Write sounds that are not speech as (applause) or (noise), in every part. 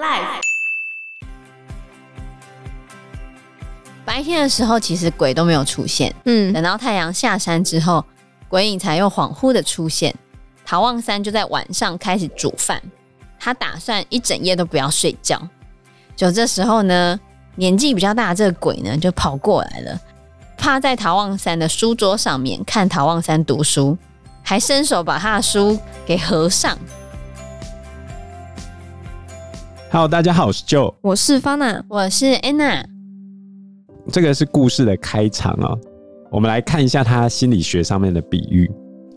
Life。白天的时候，其实鬼都没有出现。嗯，等到太阳下山之后，鬼影才又恍惚的出现。陶望三就在晚上开始煮饭，他打算一整夜都不要睡觉。就这时候呢，年纪比较大的这个鬼呢，就跑过来了，趴在陶望三的书桌上面看陶望三读书，还伸手把他的书给合上。Hello，大家好，我是 Joe，我是 Fana，我是 Anna。这个是故事的开场哦，我们来看一下他心理学上面的比喻。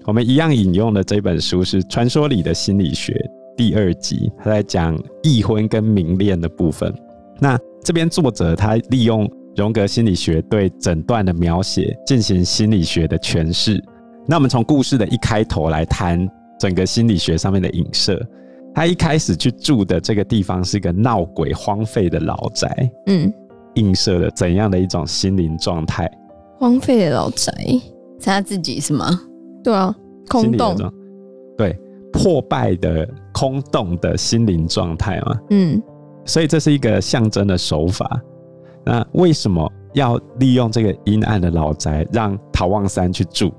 我们一样引用的这本书是《传说里的心理学》第二集，他在讲异婚跟明恋的部分。那这边作者他利用荣格心理学对诊断的描写进行心理学的诠释。那我们从故事的一开头来谈整个心理学上面的影射。他一开始去住的这个地方是一个闹鬼、荒废的老宅，嗯，映射了怎样的一种心灵状态？荒废的老宅是他自己是吗？对啊，空洞，对，破败的、空洞的心灵状态嘛，嗯，所以这是一个象征的手法。那为什么要利用这个阴暗的老宅让陶望山去住？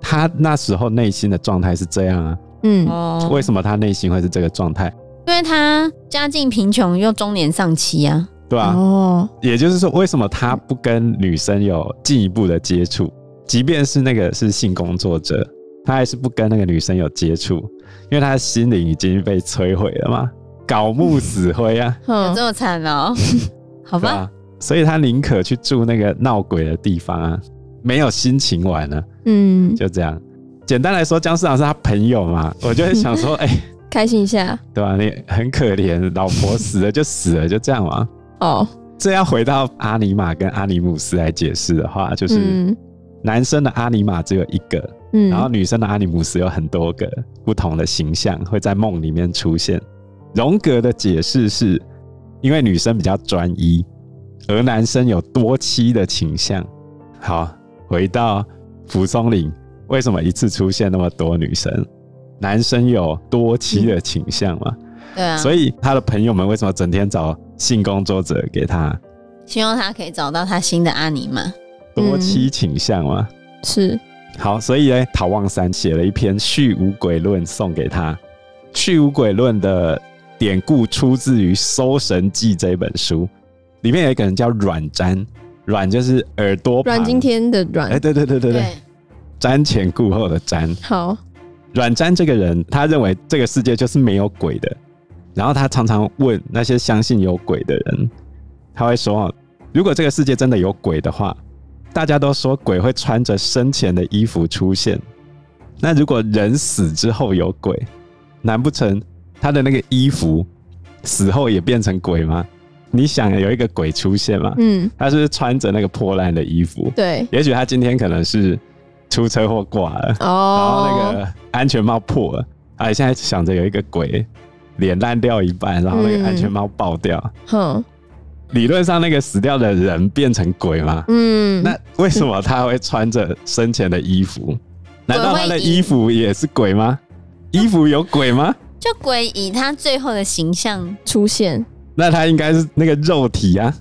他那时候内心的状态是这样啊。嗯，为什么他内心会是这个状态？因为他家境贫穷又中年丧妻啊，对啊。哦，也就是说，为什么他不跟女生有进一步的接触？即便是那个是性工作者，他还是不跟那个女生有接触，因为他的心灵已经被摧毁了嘛，槁木死灰啊，(laughs) 有这么惨哦？(laughs) 好吧，所以他宁可去住那个闹鬼的地方啊，没有心情玩了。嗯，就这样。简单来说，姜市长是他朋友嘛，(laughs) 我就会想说，哎、欸，开心一下，对吧？你很可怜，老婆死了就死了，就这样嘛。哦，这要回到阿尼玛跟阿尼姆斯来解释的话，就是男生的阿尼玛只有一个，嗯，然后女生的阿尼姆斯有很多个不同的形象会在梦里面出现。荣格的解释是，因为女生比较专一，而男生有多妻的倾向。好，回到蒲松龄。为什么一次出现那么多女生？男生有多妻的倾向嘛？对啊，所以他的朋友们为什么整天找性工作者给他？希望他可以找到他新的阿尼玛。多妻倾向嘛？是。好，所以呢，陶望三写了一篇《续无鬼论》送给他。《续无鬼论》的典故出自于《搜神记》这本书，里面有一个人叫阮瞻，阮就是耳朵，阮经天的阮。哎，对对对对对。瞻前顾后的瞻，好。阮瞻这个人，他认为这个世界就是没有鬼的。然后他常常问那些相信有鬼的人，他会说：如果这个世界真的有鬼的话，大家都说鬼会穿着生前的衣服出现。那如果人死之后有鬼，难不成他的那个衣服死后也变成鬼吗？你想有一个鬼出现吗？嗯，他是是穿着那个破烂的衣服？对，也许他今天可能是。出车祸挂了，然后那个安全帽破了，哎，现在想着有一个鬼脸烂掉一半，然后那个安全帽爆掉，哼，理论上那个死掉的人变成鬼吗？嗯，那为什么他会穿着生前的衣服？难道他的衣服也是鬼吗？衣服有鬼吗？就鬼以他最后的形象出现，那他应该是那个肉体啊，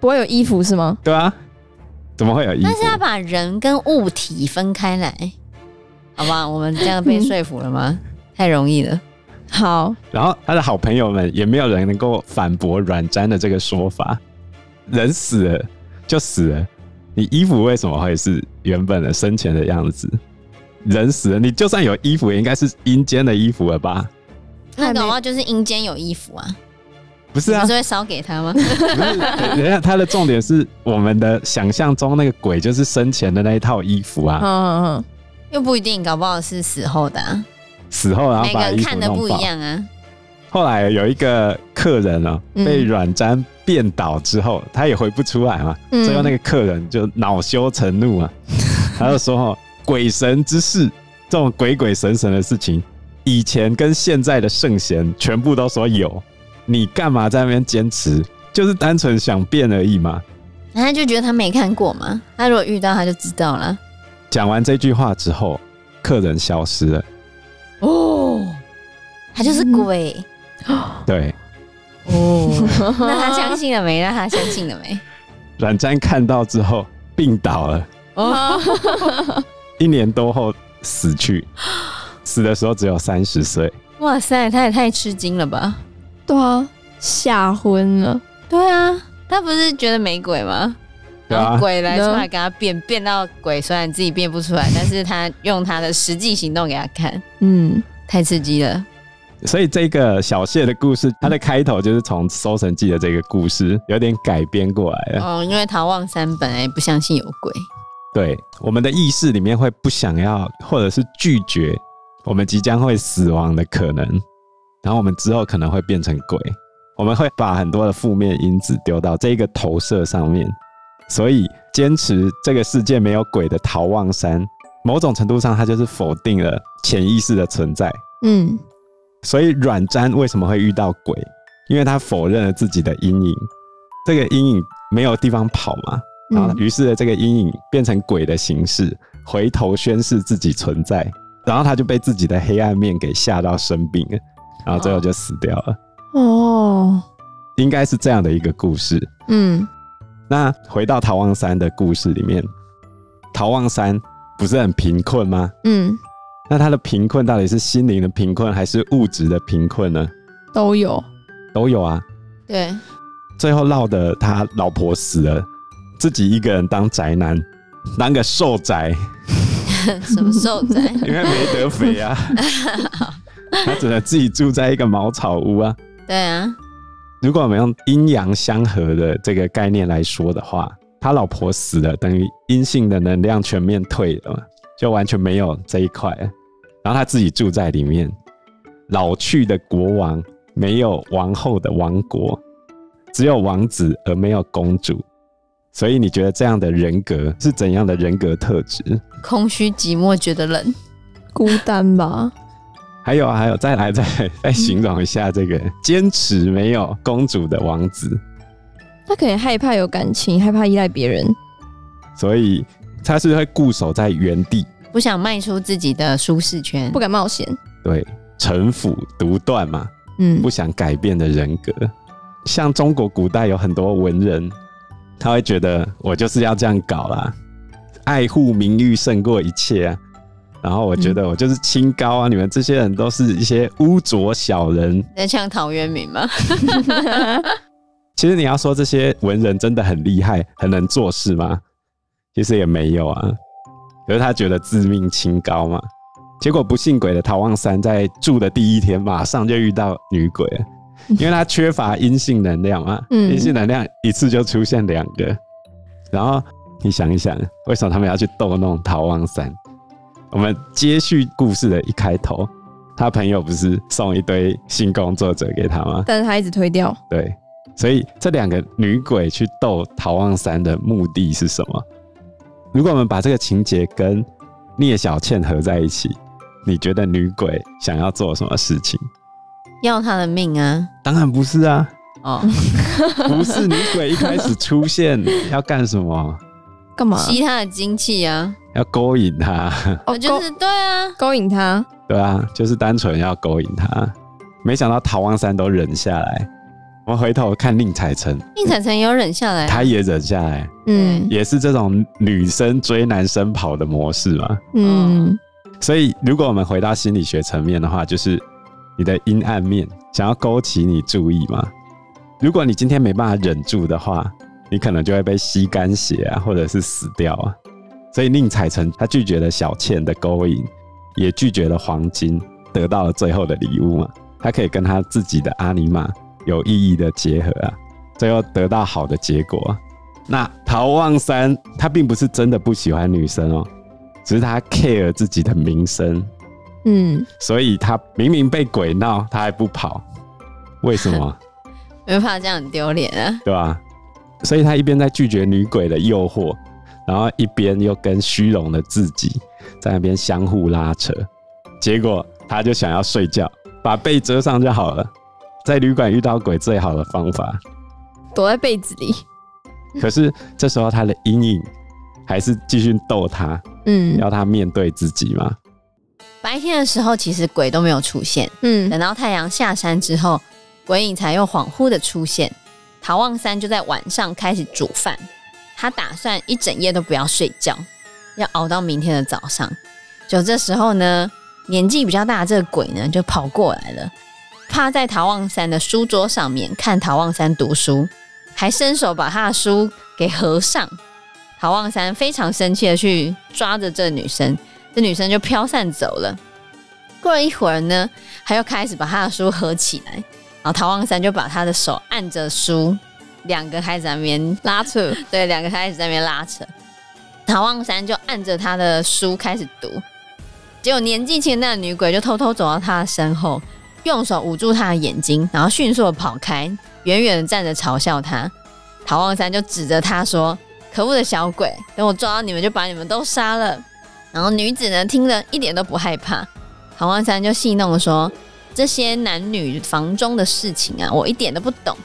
不会有衣服是吗？对啊。怎么会有衣服？但是要把人跟物体分开来，好吧？我们这样被说服了吗？太容易了。好，然后他的好朋友们也没有人能够反驳阮瞻的这个说法。人死了就死了，你衣服为什么会是原本的生前的样子？人死了，你就算有衣服，也应该是阴间的衣服了吧？那的话就是阴间有衣服啊。不是啊，不是会烧给他吗？(laughs) 等一下，他的重点是我们的想象中那个鬼就是生前的那一套衣服啊。嗯嗯嗯，又不一定，搞不好是死后的啊。死后然后把衣服弄看的不一样啊。后来有一个客人哦，被软毡变倒之后，他也回不出来嘛。最后那个客人就恼羞成怒啊，(laughs) 他就说：“哦，鬼神之事，这种鬼鬼神神的事情，以前跟现在的圣贤全部都说有。”你干嘛在那边坚持？就是单纯想变而已嘛。他就觉得他没看过嘛。他如果遇到，他就知道了。讲完这句话之后，客人消失了。哦，他就是鬼。对。哦。(laughs) 那他相信了没？那他相信了没？阮瞻看到之后病倒了，哦，(laughs) 一年多后死去，死的时候只有三十岁。哇塞，他也太吃惊了吧？对啊，吓昏了。对啊，他不是觉得没鬼吗？然后鬼来出来给他变，变到鬼，虽然自己变不出来，但是他用他的实际行动给他看。嗯，太刺激了。所以这个小谢的故事，它的开头就是从《搜神记》的这个故事有点改编过来了。哦，因为陶望山本来不相信有鬼。对，我们的意识里面会不想要，或者是拒绝我们即将会死亡的可能，然后我们之后可能会变成鬼，我们会把很多的负面因子丢到这个投射上面。所以，坚持这个世界没有鬼的逃望山，某种程度上，它就是否定了潜意识的存在。嗯，所以阮瞻为什么会遇到鬼？因为他否认了自己的阴影，这个阴影没有地方跑嘛。然后，于是这个阴影变成鬼的形式，回头宣示自己存在。然后他就被自己的黑暗面给吓到生病了，然后最后就死掉了。哦，应该是这样的一个故事。嗯。那回到逃望山的故事里面，逃望山不是很贫困吗？嗯，那他的贫困到底是心灵的贫困还是物质的贫困呢？都有，都有啊。对，最后落得他老婆死了，自己一个人当宅男，当个瘦宅。(laughs) 什么瘦宅？(laughs) 因为没得肥啊，(laughs) (laughs) 他只能自己住在一个茅草屋啊。对啊。如果我们用阴阳相合的这个概念来说的话，他老婆死了，等于阴性的能量全面退了嘛，就完全没有这一块。然后他自己住在里面，老去的国王没有王后的王国，只有王子而没有公主。所以你觉得这样的人格是怎样的人格特质？空虚寂寞，觉得冷，孤单吧。还有啊，还有，再来再来再形容一下这个坚持没有公主的王子。他可能害怕有感情，害怕依赖别人，所以他是会固守在原地，不想迈出自己的舒适圈，不敢冒险。对，城府独断嘛，嗯，不想改变的人格。像中国古代有很多文人，他会觉得我就是要这样搞啦，爱护名誉胜过一切啊。然后我觉得我就是清高啊！嗯、你们这些人都是一些污浊小人。在像陶渊明吗？其实你要说这些文人真的很厉害，很能做事吗？其实也没有啊。可是他觉得自命清高嘛。结果不信鬼的陶望山在住的第一天，马上就遇到女鬼了，因为他缺乏阴性能量嘛。(laughs) 阴性能量一次就出现两个。然后你想一想，为什么他们要去逗弄陶望山？我们接续故事的一开头，他朋友不是送一堆性工作者给他吗？但是他一直推掉。对，所以这两个女鬼去逗陶望山的目的是什么？如果我们把这个情节跟聂小倩合在一起，你觉得女鬼想要做什么事情？要他的命啊？当然不是啊！哦，不是女鬼一开始出现 (laughs) 要干什么？干嘛？吸他的精气啊！要勾引他，哦，就是对啊，勾引他，对啊，就是单纯要勾引他。没想到陶望山都忍下来。我们回头看宁采臣，宁采臣也有忍下来，他也忍下来，嗯，也是这种女生追男生跑的模式嘛，嗯。所以，如果我们回到心理学层面的话，就是你的阴暗面想要勾起你注意嘛。如果你今天没办法忍住的话，你可能就会被吸干血啊，或者是死掉啊。所以宁采臣他拒绝了小倩的勾引，也拒绝了黄金，得到了最后的礼物嘛。他可以跟他自己的阿尼玛有意义的结合啊，最后得到好的结果。那陶望山他并不是真的不喜欢女生哦，只是他 care 自己的名声，嗯，所以他明明被鬼闹，他还不跑，为什么？(laughs) 没怕这样很丢脸啊，对吧？所以他一边在拒绝女鬼的诱惑。然后一边又跟虚荣的自己在那边相互拉扯，结果他就想要睡觉，把被遮上就好了。在旅馆遇到鬼最好的方法，躲在被子里。可是这时候他的阴影还是继续逗他，嗯，要他面对自己嘛。白天的时候其实鬼都没有出现，嗯，等到太阳下山之后，鬼影才又恍惚的出现。陶望三就在晚上开始煮饭，他打算一整夜都不要睡觉，要熬到明天的早上。就这时候呢，年纪比较大的这个鬼呢就跑过来了，趴在陶望三的书桌上面看陶望三读书，还伸手把他的书给合上。陶望三非常生气的去抓着这女生，这女生就飘散走了。过了一会儿呢，他又开始把他的书合起来，然后陶望山就把他的手按着书，两个开始在那边拉扯，对，两个开始在那边拉扯。陶望山就按着他的书开始读，结果年纪轻的那个女鬼就偷偷走到他的身后，用手捂住他的眼睛，然后迅速的跑开，远远的站着嘲笑他。陶望山就指着他说。可恶的小鬼！等我抓到你们，就把你们都杀了。然后女子呢，听了一点都不害怕。陶望山就戏弄说：“这些男女房中的事情啊，我一点都不懂，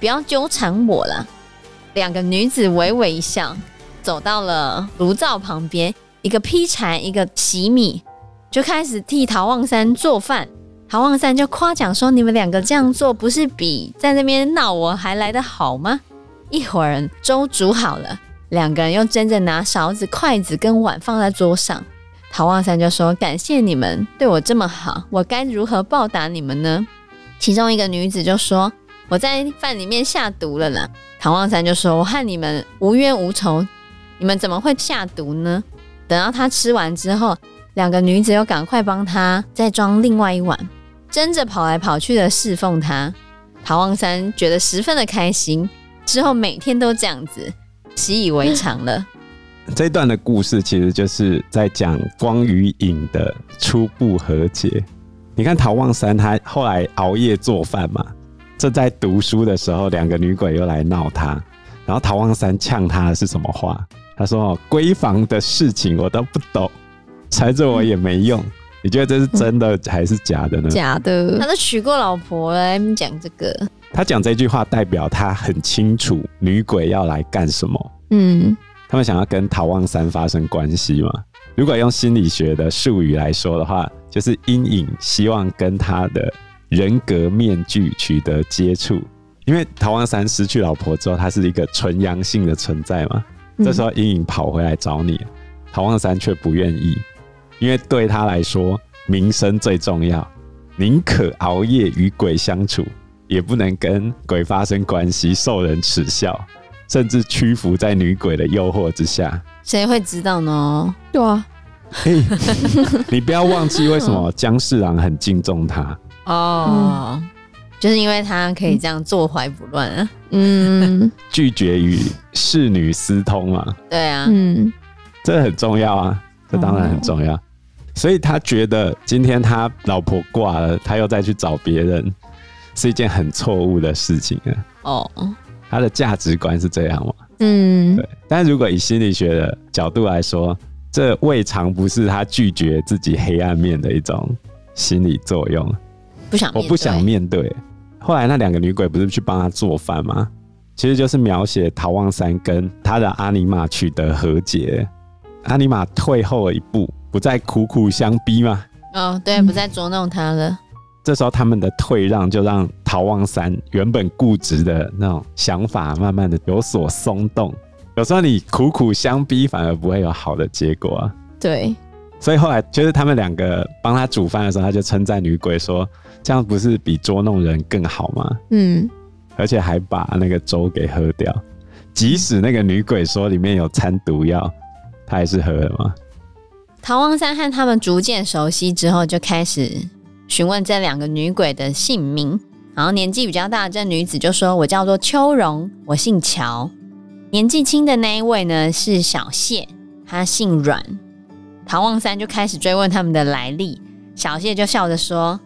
不要纠缠我了。”两个女子微微一笑，走到了炉灶旁边，一个劈柴，一个洗米，就开始替陶望山做饭。陶望山就夸奖说：“你们两个这样做，不是比在那边闹我还来得好吗？”一会儿粥煮好了。两个人又争着拿勺子、筷子跟碗放在桌上。陶望三就说：“感谢你们对我这么好，我该如何报答你们呢？”其中一个女子就说：“我在饭里面下毒了啦。”陶望三就说：“我和你们无冤无仇，你们怎么会下毒呢？”等到他吃完之后，两个女子又赶快帮他再装另外一碗，争着跑来跑去的侍奉他。陶望三觉得十分的开心，之后每天都这样子。习以为常了。这一段的故事其实就是在讲光与影的初步和解。你看陶望三他后来熬夜做饭嘛，正在读书的时候，两个女鬼又来闹他，然后陶望三呛他的是什么话？他说：“闺房的事情我都不懂，缠着我也没用。”你觉得这是真的还是假的呢？假的。他都娶过老婆了，你讲这个。他讲这句话，代表他很清楚女鬼要来干什么。嗯，他们想要跟陶望三发生关系嘛？如果用心理学的术语来说的话，就是阴影希望跟他的人格面具取得接触。因为陶望三失去老婆之后，他是一个纯阳性的存在嘛。这时候阴影跑回来找你，陶望三却不愿意，因为对他来说，名声最重要，宁可熬夜与鬼相处。也不能跟鬼发生关系，受人耻笑，甚至屈服在女鬼的诱惑之下。谁会知道呢？对啊，嘿，(laughs) 你不要忘记为什么姜世郎很敬重他哦，嗯、就是因为他可以这样坐怀不乱啊。嗯，拒绝与侍女私通嘛。对啊，嗯，这很重要啊，这当然很重要。哦、所以他觉得今天他老婆挂了，他又再去找别人。是一件很错误的事情啊！哦，他的价值观是这样吗？嗯，对。但如果以心理学的角度来说，这未尝不是他拒绝自己黑暗面的一种心理作用。不想，我不想面对。后来那两个女鬼不是去帮他做饭吗？其实就是描写陶望三跟他的阿尼玛取得和解，阿尼玛退后了一步，不再苦苦相逼吗？哦，对，不再捉弄他了。这时候他们的退让，就让陶望三原本固执的那种想法，慢慢的有所松动。有时候你苦苦相逼，反而不会有好的结果啊。对，所以后来就是他们两个帮他煮饭的时候，他就称赞女鬼说：“这样不是比捉弄人更好吗？”嗯，而且还把那个粥给喝掉，即使那个女鬼说里面有掺毒药，他还是喝了吗？陶望三和他们逐渐熟悉之后，就开始。询问这两个女鬼的姓名，然后年纪比较大的这女子就说：“我叫做秋容，我姓乔。”年纪轻的那一位呢是小谢，她姓阮。陶望三就开始追问他们的来历，小谢就笑着说：“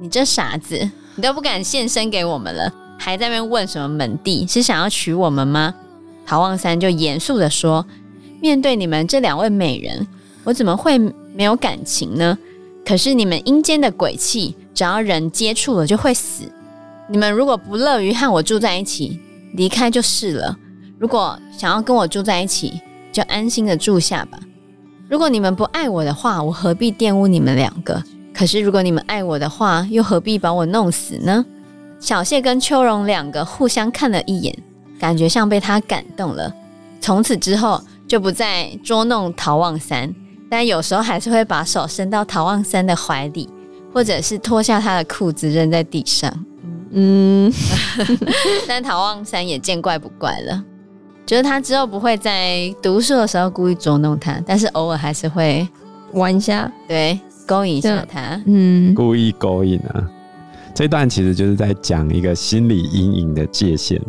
你这傻子，你都不敢现身给我们了，还在那边问什么门第？是想要娶我们吗？”陶望三就严肃地说：“面对你们这两位美人，我怎么会没有感情呢？”可是你们阴间的鬼气，只要人接触了就会死。你们如果不乐于和我住在一起，离开就是了。如果想要跟我住在一起，就安心的住下吧。如果你们不爱我的话，我何必玷污你们两个？可是如果你们爱我的话，又何必把我弄死呢？小谢跟秋蓉两个互相看了一眼，感觉像被他感动了。从此之后就不再捉弄陶望三，但有时候还是会把手伸到陶望三的怀里，或者是脱下他的裤子扔在地上。嗯，(laughs) 但陶望三也见怪不怪了，觉得他之后不会在读书的时候故意捉弄他，但是偶尔还是会玩一下，对，勾引一下他，嗯，(laughs) 故意勾引啊。这段其实就是在讲一个心理阴影的界限，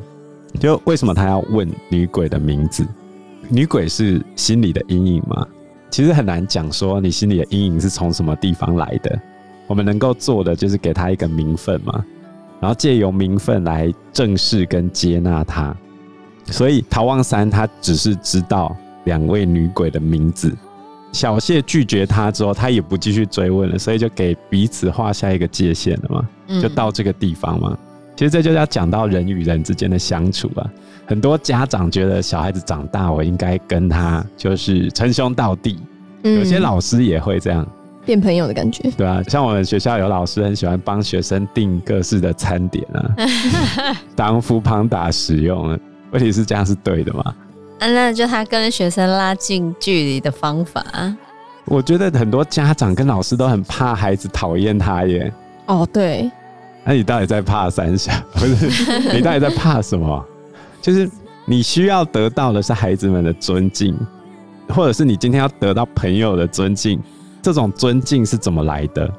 就为什么他要问女鬼的名字？女鬼是心理的阴影吗？其实很难讲说你心里的阴影是从什么地方来的。我们能够做的就是给他一个名分嘛，然后借由名分来正视跟接纳他。所以陶望三他只是知道两位女鬼的名字。小谢拒绝他之后，他也不继续追问了，所以就给彼此画下一个界限了嘛，就到这个地方嘛。嗯、其实这就要讲到人与人之间的相处啊。很多家长觉得小孩子长大，我应该跟他就是称兄道弟。嗯、有些老师也会这样变朋友的感觉，对啊，像我们学校有老师很喜欢帮学生订各式的餐点啊，(laughs) 当 foodpanda 使用。问题是这样是对的吗？啊，那就他跟学生拉近距离的方法。我觉得很多家长跟老师都很怕孩子讨厌他耶。哦，对。那你到底在怕三小？(laughs) 不是，你到底在怕什么？就是你需要得到的是孩子们的尊敬，或者是你今天要得到朋友的尊敬。这种尊敬是怎么来的？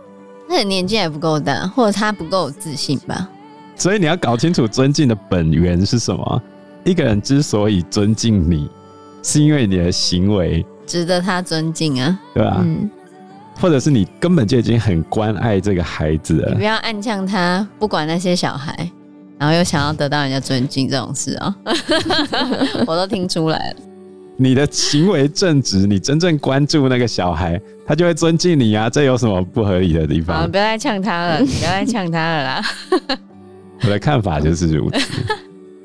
那你年纪还不够大，或者他不够有自信吧？所以你要搞清楚尊敬的本源是什么。一个人之所以尊敬你，是因为你的行为值得他尊敬啊，对吧？嗯，或者是你根本就已经很关爱这个孩子了。你不要暗呛他，不管那些小孩，然后又想要得到人家尊敬这种事啊，(laughs) 我都听出来了。你的行为正直，你真正关注那个小孩，他就会尊敬你啊。这有什么不合理的地方？不要再呛他了，(laughs) 不要再呛他了啦。我的看法就是如此。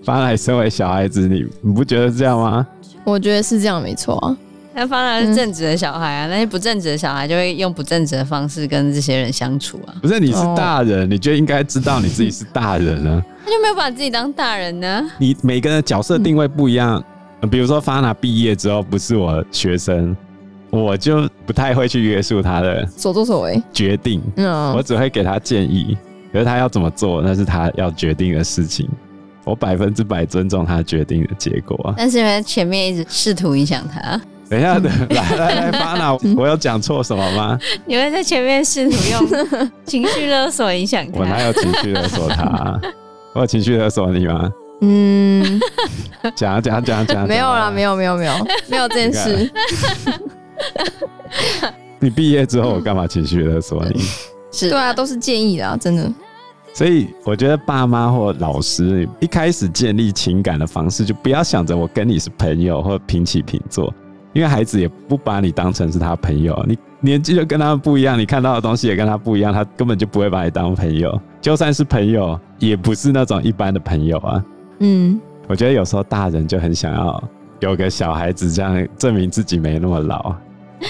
方来身为小孩子，你你不觉得这样吗？我觉得是这样，没错啊。那方来是正直的小孩啊，嗯、那些不正直的小孩就会用不正直的方式跟这些人相处啊。不是，你是大人，哦、你就应该知道你自己是大人啊。他就没有把自己当大人呢？你每个人的角色定位不一样，嗯、比如说方娜毕业之后不是我学生，我就不太会去约束他的所作所为决定。嗯，我只会给他建议，可是他要怎么做，那是他要决定的事情。我百分之百尊重他决定的结果，但是因为前面一直试图影响他。(laughs) 等一下，等来来 (laughs) 来，巴娜，(laughs) 我有讲错什么吗？你会在前面试图用情绪勒索影响他？我哪有情绪勒索他？我有情绪勒索你吗？嗯，讲讲讲讲，没有啦，没有没有没有没有这件事。你毕业之后，我干嘛情绪勒索你？是对啊，都是建议的，真的。所以我觉得爸妈或老师一开始建立情感的方式，就不要想着我跟你是朋友或平起平坐，因为孩子也不把你当成是他朋友，你年纪就跟他们不一样，你看到的东西也跟他不一样，他根本就不会把你当朋友。就算是朋友，也不是那种一般的朋友啊。嗯，我觉得有时候大人就很想要有个小孩子这样证明自己没那么老，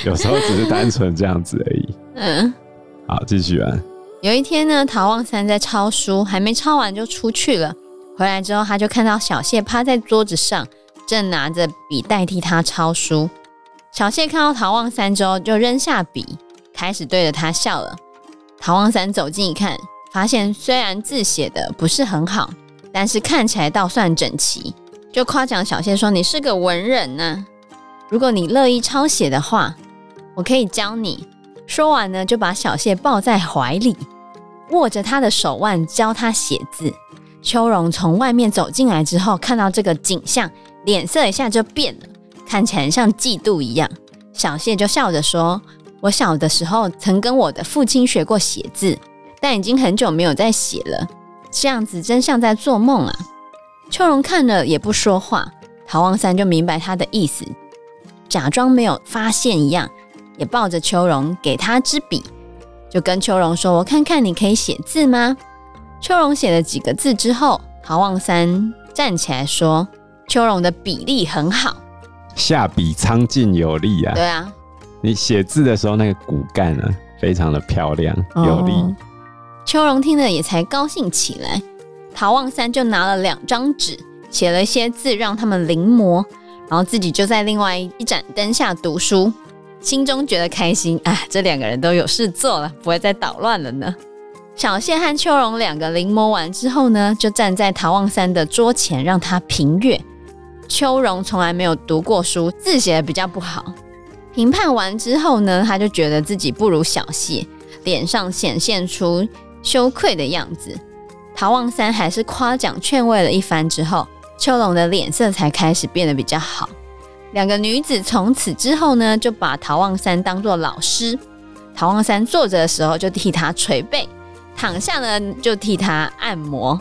有时候只是单纯这样子而已。(laughs) 嗯，好，继续啊。有一天呢，陶望三在抄书，还没抄完就出去了。回来之后，他就看到小谢趴在桌子上，正拿着笔代替他抄书。小谢看到陶望三之后，就扔下笔，开始对着他笑了。陶望三走近一看，发现虽然字写的不是很好，但是看起来倒算整齐，就夸奖小谢说：“你是个文人呢，如果你乐意抄写的话，我可以教你。”说完呢，就把小谢抱在怀里，握着他的手腕教他写字。秋蓉从外面走进来之后，看到这个景象，脸色一下就变了，看起来像嫉妒一样。小谢就笑着说：“我小的时候曾跟我的父亲学过写字，但已经很久没有再写了，这样子真像在做梦啊。”秋蓉看了也不说话，陶望三就明白他的意思，假装没有发现一样。也抱着秋蓉，给他支笔，就跟秋蓉说：“我看看你可以写字吗？”秋蓉写了几个字之后，陶望三站起来说：“秋蓉的比例很好，下笔苍劲有力啊。”对啊，你写字的时候那个骨干啊，非常的漂亮有力。哦。秋蓉听了也才高兴起来，陶望三就拿了两张纸，写了一些字让他们临摹，然后自己就在另外一盏灯下读书，心中觉得开心。啊，这两个人都有事做了，不会再捣乱了呢。小谢和秋荣两个临摹完之后呢，就站在陶望三的桌前让他评阅。秋荣从来没有读过书，字写得比较不好。评判完之后呢，他就觉得自己不如小谢，脸上显现出羞愧的样子。陶望三还是夸奖劝慰了一番之后，秋荣的脸色才开始变得比较好。两个女子从此之后呢，就把陶望三当做老师。陶望三坐着的时候就替他捶背。躺下呢，就替他按摩，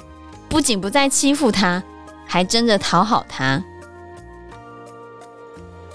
不仅不再欺负他，还争着讨好他。